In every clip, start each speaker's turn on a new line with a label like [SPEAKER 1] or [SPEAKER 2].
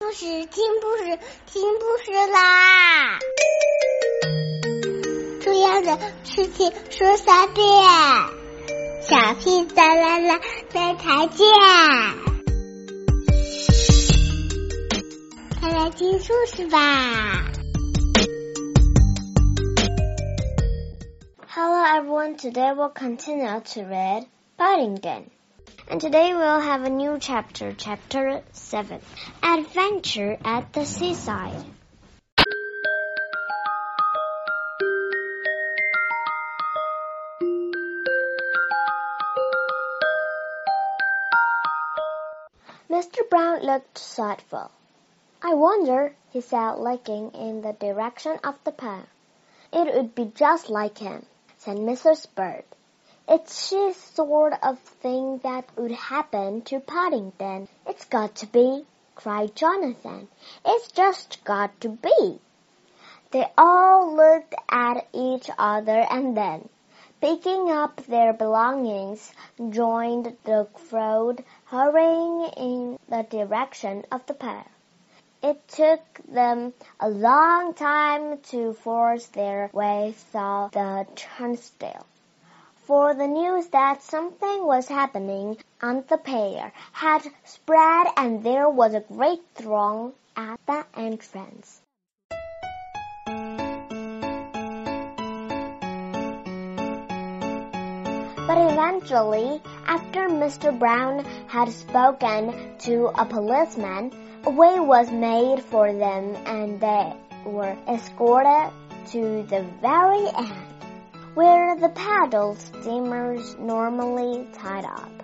[SPEAKER 1] 故事听故事听故事啦！重要的事情说三遍，小屁哒啦啦，明天见！快来听故事吧
[SPEAKER 2] ！Hello everyone, today we'll continue to read Paddington. And today we'll have a new chapter, chapter 7 Adventure at the Seaside. Mr. Brown looked thoughtful. I wonder, he said, looking in the direction of the pond. It would be just like him, said Mrs. Bird. It's the sort of thing that would happen to Paddington. It's got to be, cried Jonathan. It's just got to be. They all looked at each other and then, picking up their belongings, joined the crowd hurrying in the direction of the pair. It took them a long time to force their way through the turnstile for the news that something was happening on the pier had spread and there was a great throng at the entrance. But eventually, after Mr. Brown had spoken to a policeman, a way was made for them and they were escorted to the very end where the paddle steamers normally tied up.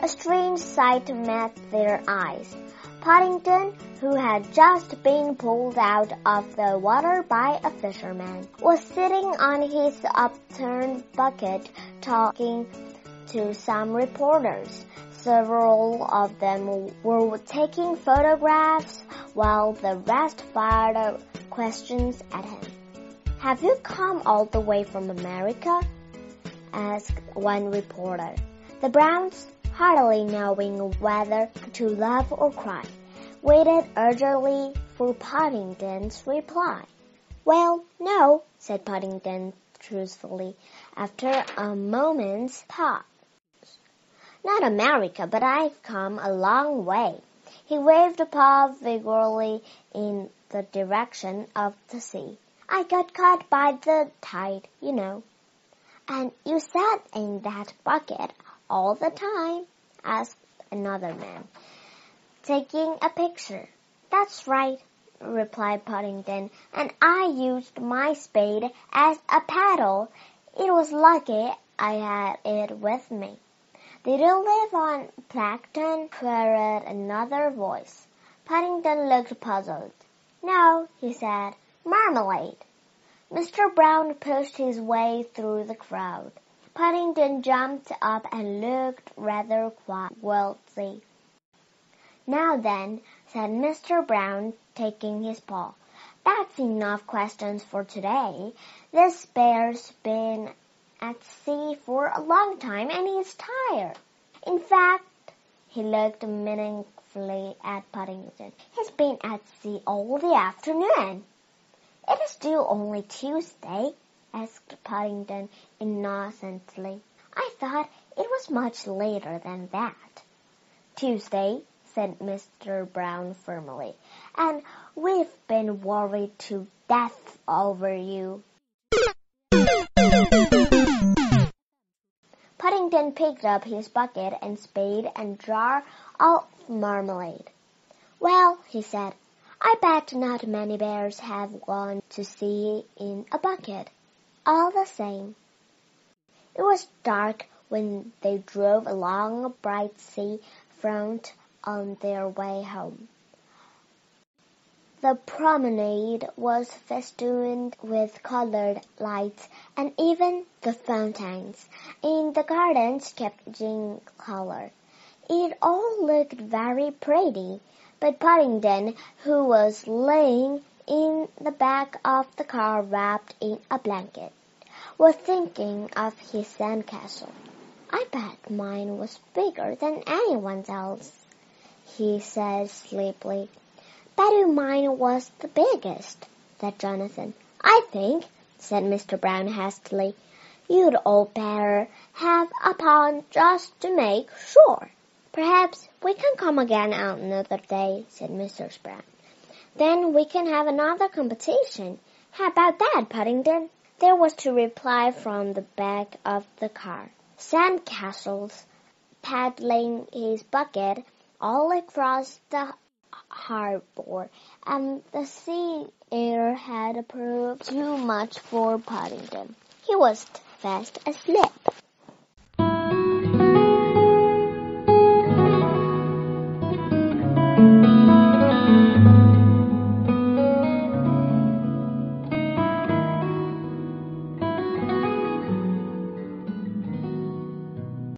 [SPEAKER 2] A strange sight met their eyes. Paddington, who had just been pulled out of the water by a fisherman, was sitting on his upturned bucket talking to some reporters. Several of them were taking photographs while the rest fired questions at him. Have you come all the way from America? asked one reporter. The Browns, hardly knowing whether to laugh or cry, waited eagerly for Paddington's reply. Well, no, said Paddington truthfully, after a moment's pause. Not America, but I've come a long way. He waved a paw vigorously in the direction of the sea. I got caught by the tide, you know. And you sat in that bucket all the time? asked another man, taking a picture. That's right, replied Paddington, and I used my spade as a paddle. It was lucky I had it with me. Did you live on plankton? queried another voice. Paddington looked puzzled. No, he said marmalade. Mr. Brown pushed his way through the crowd. Paddington jumped up and looked rather wealthy. Now then, said Mr. Brown, taking his paw, that's enough questions for today. This bear's been at sea for a long time and he's tired. In fact, he looked meaningfully at Paddington. He's been at sea all the afternoon. It is still only Tuesday, asked Paddington innocently. I thought it was much later than that. Tuesday, said Mr. Brown firmly, and we've been worried to death over you. Paddington picked up his bucket and spade and jar of marmalade. Well, he said, I bet not many bears have gone to sea in a bucket. All the same. It was dark when they drove along a bright sea front on their way home. The promenade was festooned with colored lights, and even the fountains in the gardens kept changing color. It all looked very pretty, but Paddington, who was laying in the back of the car wrapped in a blanket, was thinking of his sandcastle. I bet mine was bigger than anyone's else, he said sleepily. Bet mine was the biggest, said Jonathan. I think, said Mr. Brown hastily, you'd all better have a pond just to make sure. Perhaps we can come again out another day, said Mrs. Brown. Then we can have another competition. How about that, Paddington? There was to reply from the back of the car. Sam Castles, paddling his bucket all across the harbor, and the sea air had proved too much for Paddington. He was fast asleep.